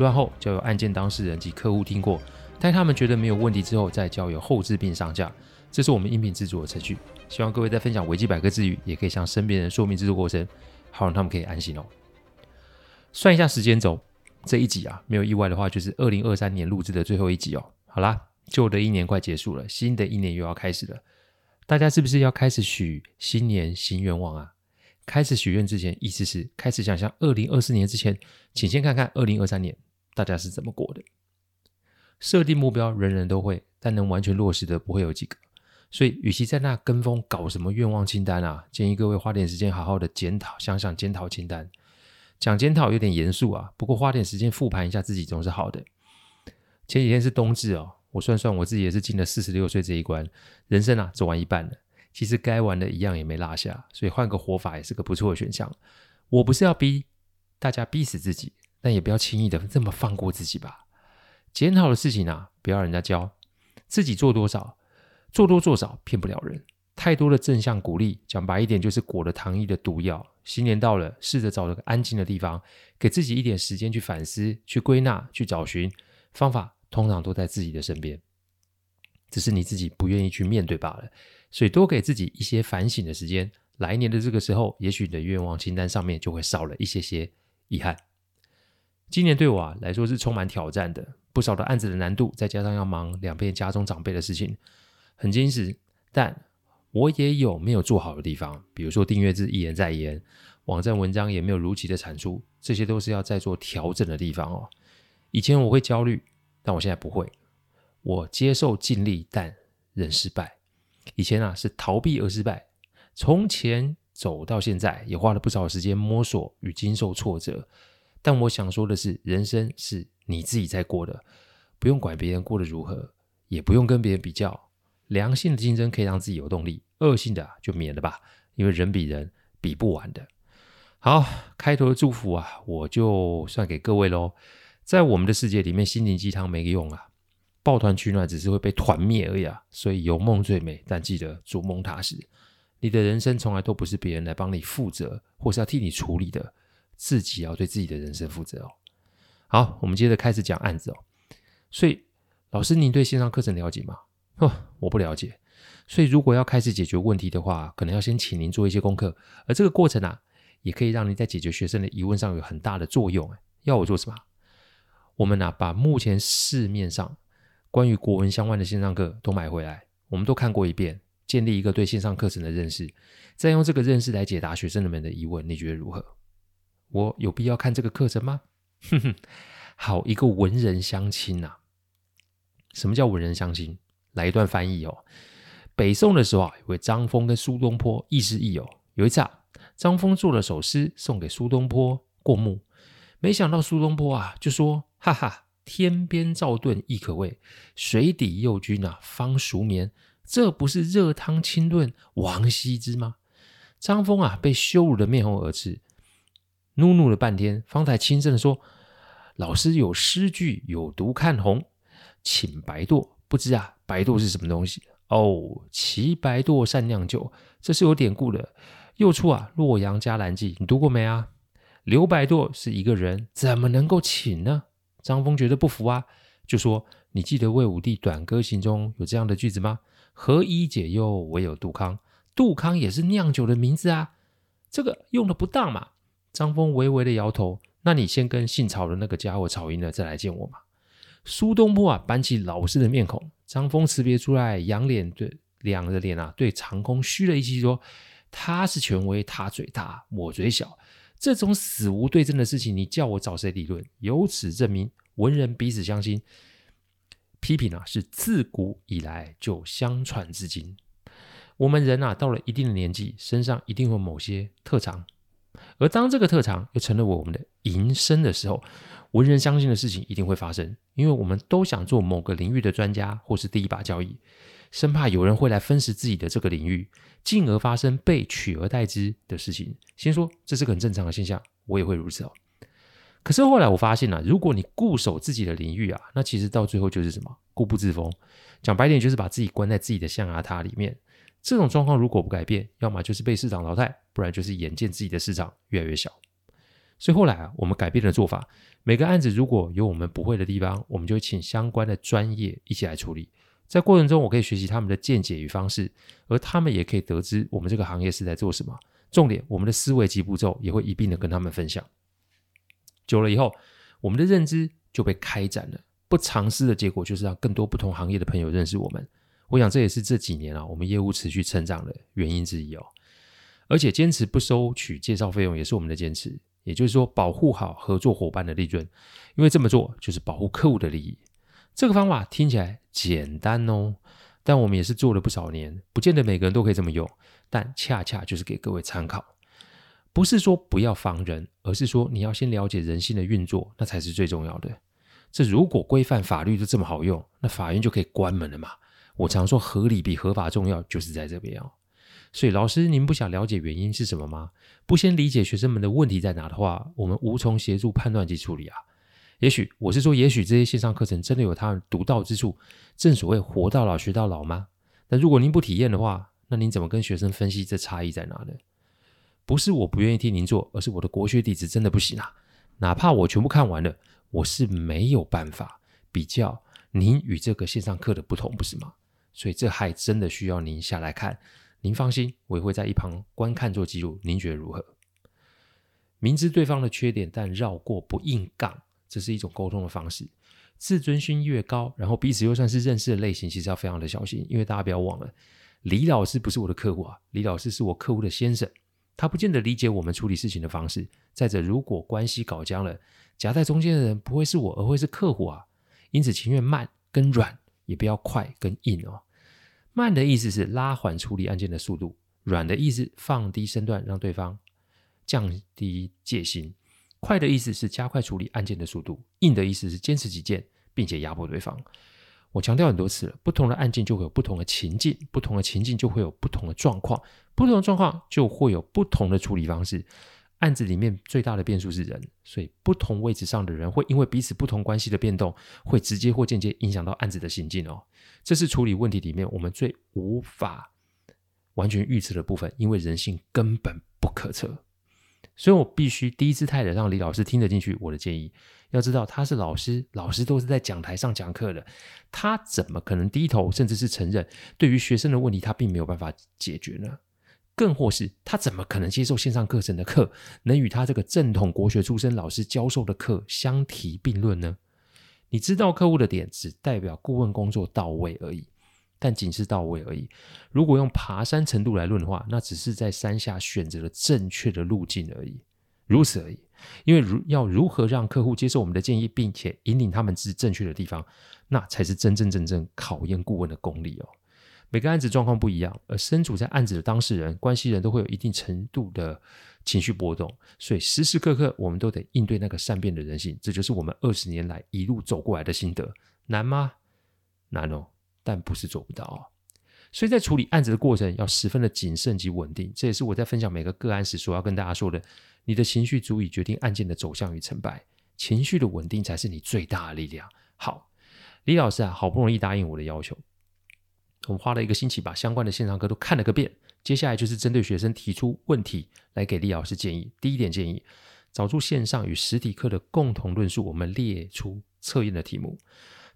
录完后交由案件当事人及客户听过，待他们觉得没有问题之后，再交由后置并上架。这是我们音频制作的程序。希望各位在分享维基百科之余，也可以向身边人说明制作过程，好让他们可以安心哦。算一下时间轴，这一集啊，没有意外的话，就是二零二三年录制的最后一集哦。好啦。旧的一年快结束了，新的一年又要开始了。大家是不是要开始许新年新愿望啊？开始许愿之前，意思是开始想象二零二四年之前，请先看看二零二三年大家是怎么过的。设定目标，人人都会，但能完全落实的不会有几个。所以，与其在那跟风搞什么愿望清单啊，建议各位花点时间好好的检讨，想想检讨清单。讲检讨有点严肃啊，不过花点时间复盘一下自己总是好的。前几天是冬至哦。我算算，我自己也是进了四十六岁这一关，人生啊走完一半了。其实该玩的一样也没落下，所以换个活法也是个不错的选项。我不是要逼大家逼死自己，但也不要轻易的这么放过自己吧。检讨的事情啊，不要人家教，自己做多少，做多做少骗不了人。太多的正向鼓励，讲白一点就是裹了糖衣的毒药。新年到了，试着找了个安静的地方，给自己一点时间去反思、去归纳、去找寻方法。通常都在自己的身边，只是你自己不愿意去面对罢了。所以多给自己一些反省的时间，来年的这个时候，也许你的愿望清单上面就会少了一些些遗憾。今年对我啊来说是充满挑战的，不少的案子的难度，再加上要忙两边家中长辈的事情，很精实。但我也有没有做好的地方，比如说订阅制一延再延，网站文章也没有如期的产出，这些都是要再做调整的地方哦。以前我会焦虑。但我现在不会，我接受尽力，但仍失败。以前啊是逃避而失败，从前走到现在，也花了不少时间摸索与经受挫折。但我想说的是，人生是你自己在过的，不用管别人过得如何，也不用跟别人比较。良性的竞争可以让自己有动力，恶性的就免了吧，因为人比人比不完的。好，开头的祝福啊，我就算给各位喽。在我们的世界里面，心灵鸡汤没用啊，抱团取暖只是会被团灭而已啊。所以有梦最美，但记得逐梦踏实。你的人生从来都不是别人来帮你负责，或是要替你处理的，自己要对自己的人生负责哦。好，我们接着开始讲案子哦。所以，老师，您对线上课程了解吗？哦，我不了解。所以，如果要开始解决问题的话，可能要先请您做一些功课，而这个过程啊，也可以让您在解决学生的疑问上有很大的作用。要我做什么？我们啊，把目前市面上关于国文相关的线上课都买回来，我们都看过一遍，建立一个对线上课程的认识，再用这个认识来解答学生们的疑问，你觉得如何？我有必要看这个课程吗？哼哼，好一个文人相亲呐！什么叫文人相亲？来一段翻译哦。北宋的时候啊，有位张峰跟苏东坡亦师亦友。有一次啊，张峰做了首诗送给苏东坡过目，没想到苏东坡啊就说。哈哈，天边照炖亦可畏，水底幼君啊方熟眠。这不是热汤清炖王羲之吗？张峰啊被羞辱的面红耳赤，怒怒了半天，方才轻声地说：“老师有诗句，有读看红，请白堕。不知啊，白堕是什么东西？哦，齐白堕善酿酒，这是有典故的。又出啊《洛阳伽蓝记》，你读过没啊？刘白堕是一个人，怎么能够请呢？”张峰觉得不服啊，就说：“你记得魏武帝《短歌行》中有这样的句子吗？何以解忧，唯有杜康。杜康也是酿酒的名字啊，这个用的不当嘛。”张峰微微的摇头。那你先跟姓曹的那个家伙吵赢了，再来见我嘛。苏东坡啊，板起老师的面孔。张峰辞别出来，仰脸对两个脸啊，对长空嘘了一气，说：“他是权威，他嘴大，我嘴小。”这种死无对证的事情，你叫我找谁理论？由此证明，文人彼此相亲，批评啊是自古以来就相传至今。我们人啊，到了一定的年纪，身上一定会有某些特长，而当这个特长又成了我们的营生的时候，文人相信的事情一定会发生，因为我们都想做某个领域的专家或是第一把交椅，生怕有人会来分食自己的这个领域，进而发生被取而代之的事情。先说这是个很正常的现象，我也会如此哦。可是后来我发现啊，如果你固守自己的领域啊，那其实到最后就是什么？固步自封。讲白点，就是把自己关在自己的象牙塔里面。这种状况如果不改变，要么就是被市场淘汰，不然就是眼见自己的市场越来越小。所以后来啊，我们改变了做法。每个案子如果有我们不会的地方，我们就请相关的专业一起来处理。在过程中，我可以学习他们的见解与方式，而他们也可以得知我们这个行业是在做什么。重点，我们的思维及步骤也会一并的跟他们分享。久了以后，我们的认知就被开展了。不尝试的结果，就是让更多不同行业的朋友认识我们。我想这也是这几年啊，我们业务持续成长的原因之一哦。而且坚持不收取介绍费用，也是我们的坚持。也就是说，保护好合作伙伴的利润，因为这么做就是保护客户的利益。这个方法听起来简单哦，但我们也是做了不少年，不见得每个人都可以这么用。但恰恰就是给各位参考，不是说不要防人，而是说你要先了解人性的运作，那才是最重要的。这如果规范法律都这么好用，那法院就可以关门了嘛。我常说合理比合法重要，就是在这边哦。所以，老师，您不想了解原因是什么吗？不先理解学生们的问题在哪的话，我们无从协助判断及处理啊。也许我是说，也许这些线上课程真的有它独到之处，正所谓活到老学到老吗？但如果您不体验的话，那您怎么跟学生分析这差异在哪呢？不是我不愿意替您做，而是我的国学底子真的不行啊。哪怕我全部看完了，我是没有办法比较您与这个线上课的不同，不是吗？所以这还真的需要您下来看。您放心，我也会在一旁观看做记录。您觉得如何？明知对方的缺点，但绕过不硬杠，这是一种沟通的方式。自尊心越高，然后彼此又算是认识的类型，其实要非常的小心。因为大家不要忘了，李老师不是我的客户啊，李老师是我客户的先生，他不见得理解我们处理事情的方式。再者，如果关系搞僵了，夹在中间的人不会是我，而会是客户啊。因此，情愿慢跟软，也不要快跟硬哦。慢的意思是拉缓处理案件的速度，软的意思放低身段让对方降低戒心，快的意思是加快处理案件的速度，硬的意思是坚持己见并且压迫对方。我强调很多次了，不同的案件就会有不同的情境，不同的情境就会有不同的状况，不同的状况就会有不同的处理方式。案子里面最大的变数是人，所以不同位置上的人会因为彼此不同关系的变动，会直接或间接影响到案子的行进哦。这是处理问题里面我们最无法完全预测的部分，因为人性根本不可测。所以我必须低姿态的让李老师听得进去我的建议。要知道他是老师，老师都是在讲台上讲课的，他怎么可能低头，甚至是承认对于学生的问题他并没有办法解决呢？更或是他怎么可能接受线上课程的课，能与他这个正统国学出身老师教授的课相提并论呢？你知道客户的点，只代表顾问工作到位而已，但仅是到位而已。如果用爬山程度来论的话，那只是在山下选择了正确的路径而已，如此而已。因为如要如何让客户接受我们的建议，并且引领他们至正确的地方，那才是真真正正考验顾问的功力哦。每个案子状况不一样，而身处在案子的当事人、关系人都会有一定程度的情绪波动，所以时时刻刻我们都得应对那个善变的人性。这就是我们二十年来一路走过来的心得。难吗？难哦，但不是做不到哦。所以在处理案子的过程要十分的谨慎及稳定。这也是我在分享每个个案时所要跟大家说的：你的情绪足以决定案件的走向与成败，情绪的稳定才是你最大的力量。好，李老师啊，好不容易答应我的要求。我们花了一个星期把相关的线上课都看了个遍，接下来就是针对学生提出问题来给李老师建议。第一点建议，找出线上与实体课的共同论述，我们列出测验的题目。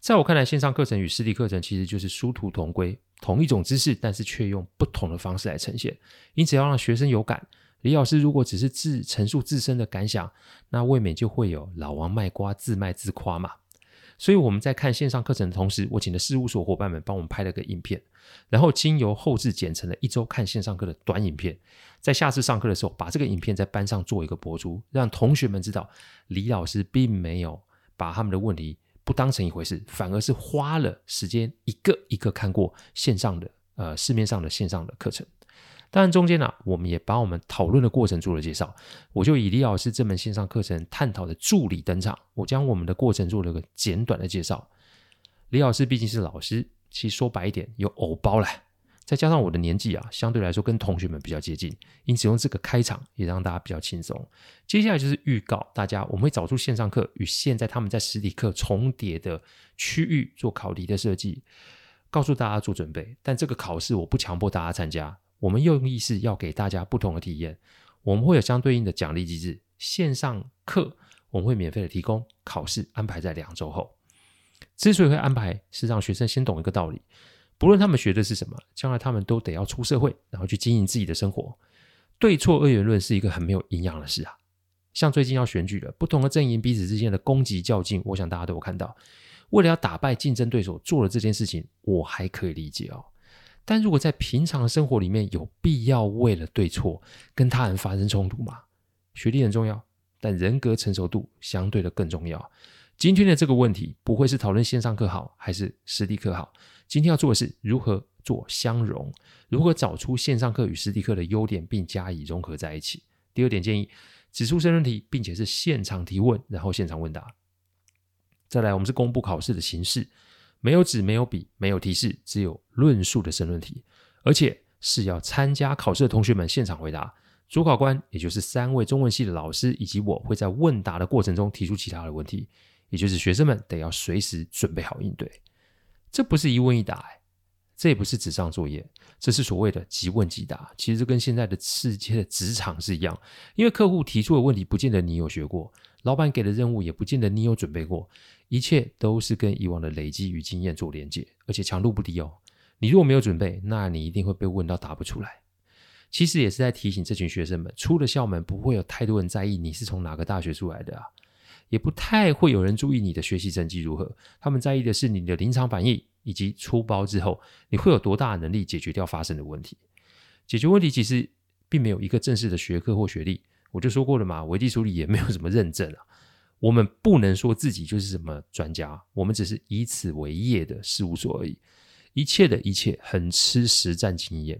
在我看来，线上课程与实体课程其实就是殊途同归，同一种知识，但是却用不同的方式来呈现。因此要让学生有感。李老师如果只是自陈述自身的感想，那未免就会有老王卖瓜，自卖自夸嘛。所以我们在看线上课程的同时，我请的事务所伙伴们帮我们拍了个影片，然后经由后置剪成了一周看线上课的短影片，在下次上课的时候，把这个影片在班上做一个播出，让同学们知道李老师并没有把他们的问题不当成一回事，反而是花了时间一个一个看过线上的呃市面上的线上的课程。当然中间呢、我们也把我们讨论的过程做了介绍。我就以李老师这门线上课程探讨的助理登场，我将我们的过程做了个简短的介绍。李老师毕竟是老师，其实说白一点，有偶包了。再加上我的年纪啊，相对来说跟同学们比较接近，因此用这个开场也让大家比较轻松。接下来就是预告大家，我们会找出线上课与现在他们在实体课重叠的区域做考题的设计，告诉大家做准备。但这个考试我不强迫大家参加，我们用意是要给大家不同的体验。我们会有相对应的奖励机制，线上课我们会免费的提供，考试安排在两周后。之所以会安排，是让学生先懂一个道理。不论他们学的是什么，将来他们都得要出社会，然后去经营自己的生活。对错二元论是一个很没有营养的事啊。像最近要选举了，不同的阵营彼此之间的攻击较劲，我想大家都有看到。为了要打败竞争对手，做了这件事情，我还可以理解哦。但如果在平常的生活里面，有必要为了对错跟他人发生冲突吗？学历很重要，但人格成熟度相对的更重要。今天的这个问题不会是讨论线上课好还是实地课好。今天要做的是如何做相融，如何找出线上课与实地课的优点，并加以融合在一起。第二点建议，指出申论题，并且是现场提问，然后现场问答。再来，我们是公布考试的形式，没有纸，没有笔，没有提示，只有论述的申论题，而且是要参加考试的同学们现场回答。主考官也就是三位中文系的老师以及我会在问答的过程中提出其他的问题，也就是学生们得要随时准备好应对。这不是一问一答，哎，这也不是纸上作业，这是所谓的即问即答。其实跟现在的世界的职场是一样，因为客户提出的问题不见得你有学过，老板给的任务也不见得你有准备过，一切都是跟以往的累积与经验做连接，而且强度不低哦。你如果没有准备，那你一定会被问到答不出来。其实也是在提醒这群学生们，出了校门不会有太多人在意你是从哪个大学出来的啊。也不太会有人注意你的学习成绩如何，他们在意的是你的临场反应以及出包之后你会有多大能力解决掉发生的问题。解决问题其实并没有一个正式的学科或学历，我就说过了嘛，危机处理也没有什么认证啊。我们不能说自己就是什么专家，我们只是以此为业的事务所而已。一切的一切很吃实战经验，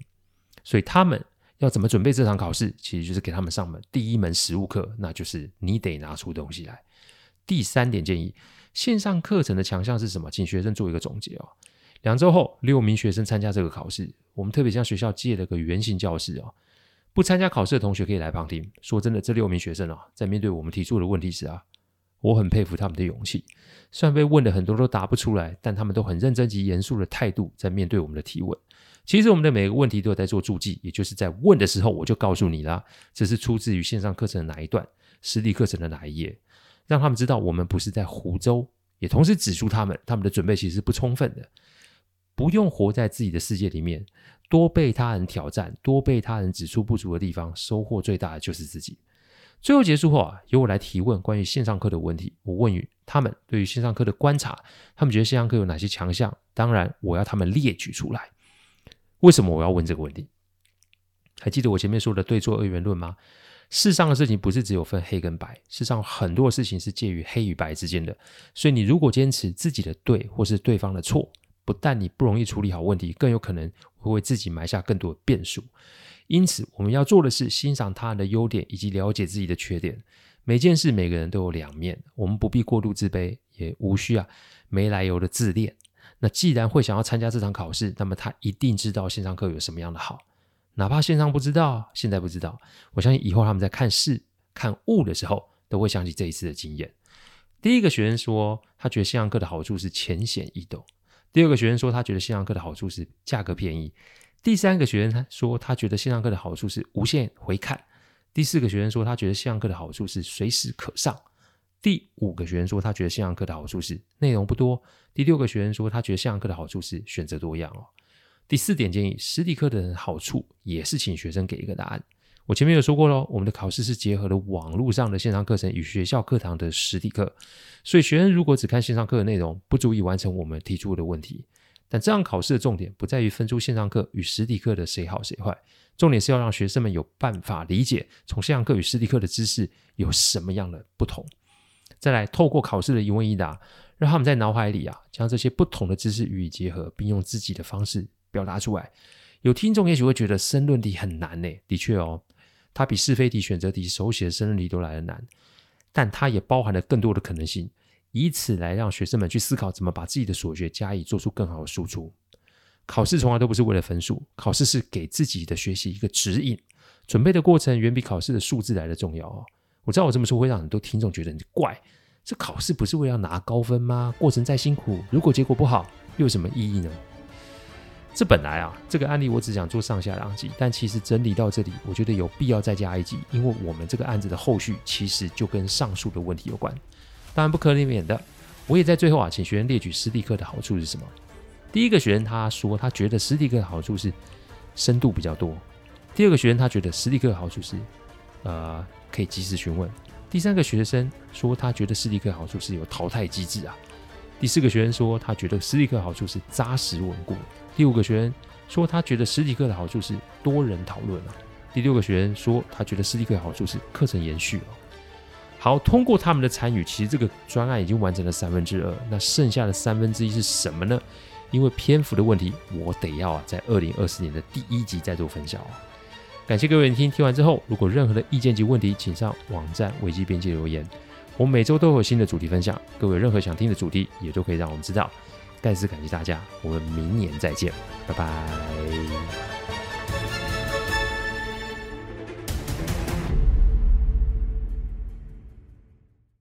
所以他们要怎么准备这场考试，其实就是给他们上门第一门实务课，那就是你得拿出东西来。第三点建议，线上课程的强项是什么？请学生做一个总结哦。两周后，六名学生参加这个考试，我们特别向学校借了个圆形教室哦。不参加考试的同学可以来旁听。说真的，这六名学生啊，在面对我们提出的问题时啊，我很佩服他们的勇气。虽然被问的很多都答不出来，但他们都很认真及严肃的态度在面对我们的提问。其实我们的每个问题都有在做注记，也就是在问的时候我就告诉你啦，这是出自于线上课程的哪一段，实体课程的哪一页。让他们知道我们不是在胡诌，也同时指出他们他们的准备其实是不充分的。不用活在自己的世界里面，多被他人挑战，多被他人指出不足的地方，收获最大的就是自己。最后结束后啊，由我来提问关于线上课的问题。我问于他们对于线上课的观察，他们觉得线上课有哪些强项？当然，我要他们列举出来。为什么我要问这个问题？还记得我前面说的对错二元论吗？世上的事情不是只有分黑跟白，世上很多事情是介于黑与白之间的。所以你如果坚持自己的对或是对方的错，不但你不容易处理好问题，更有可能会为自己埋下更多的变数。因此，我们要做的是欣赏他人的优点以及了解自己的缺点。每件事每个人都有两面，我们不必过度自卑，也无需啊没来由的自恋。那既然会想要参加这场考试，那么他一定知道线上课有什么样的好。哪怕线上不知道，现在不知道，我相信以后他们在看事、看物的时候，都会想起这一次的经验。第一个学生说，他觉得线上课的好处是浅显易懂；第二个学生说，他觉得线上课的好处是价格便宜；第三个学生他说，他觉得线上课的好处是无限回看；第四个学生说，他觉得线上课的好处是随时可上；第五个学生说，他觉得线上课的好处是内容不多；第六个学生说，他觉得线上课的好处是选择多样哦。第四点建议，实体课的好处也是请学生给一个答案。我前面有说过喽，我们的考试是结合了网络上的线上课程与学校课堂的实体课，所以学生如果只看线上课的内容，不足以完成我们提出的问题。但这样考试的重点不在于分出线上课与实体课的谁好谁坏，重点是要让学生们有办法理解从线上课与实体课的知识有什么样的不同。再来透过考试的一问一答，让他们在脑海里啊将这些不同的知识予以结合，并用自己的方式。表达出来，有听众也许会觉得申论题很难呢，的确哦，它比是非题、选择题、手写的申论题都来得难，但它也包含了更多的可能性，以此来让学生们去思考怎么把自己的所学加以做出更好的输出。考试从来都不是为了分数，考试是给自己的学习一个指引。准备的过程远比考试的数字来的重要哦。我知道我这么说会让很多听众觉得很怪，这考试不是为了拿高分吗？过程再辛苦，如果结果不好，又有什么意义呢？这本来啊，这个案例我只想做上下两集，但其实整理到这里，我觉得有必要再加一集，因为我们这个案子的后续其实就跟上述的问题有关。当然不可免的，我也在最后啊，请学员列举实体课的好处是什么。第一个学员他说，他觉得实体课的好处是深度比较多。第二个学生他觉得实体课的好处是，呃，可以及时询问。第三个学生说他觉得实体课好处是有淘汰机制啊。第四个学生说他觉得实体课好处是扎实稳固。第五个学生说他觉得实体课的好处是多人讨论啊。第六个学生说他觉得实体课的好处是课程延续哦。好，通过他们的参与，其实这个专案已经完成了三分之二，那剩下的三分之一是什么呢？因为篇幅的问题，我得要啊，在二零二四年的第一集再做分享哦。感谢各位聆听，听完之后，如果任何的意见及问题，请上网站危机边界留言。我每周都有新的主题分享，各位有任何想听的主题，也都可以让我们知道。再次感谢大家，我们明年再见，拜拜。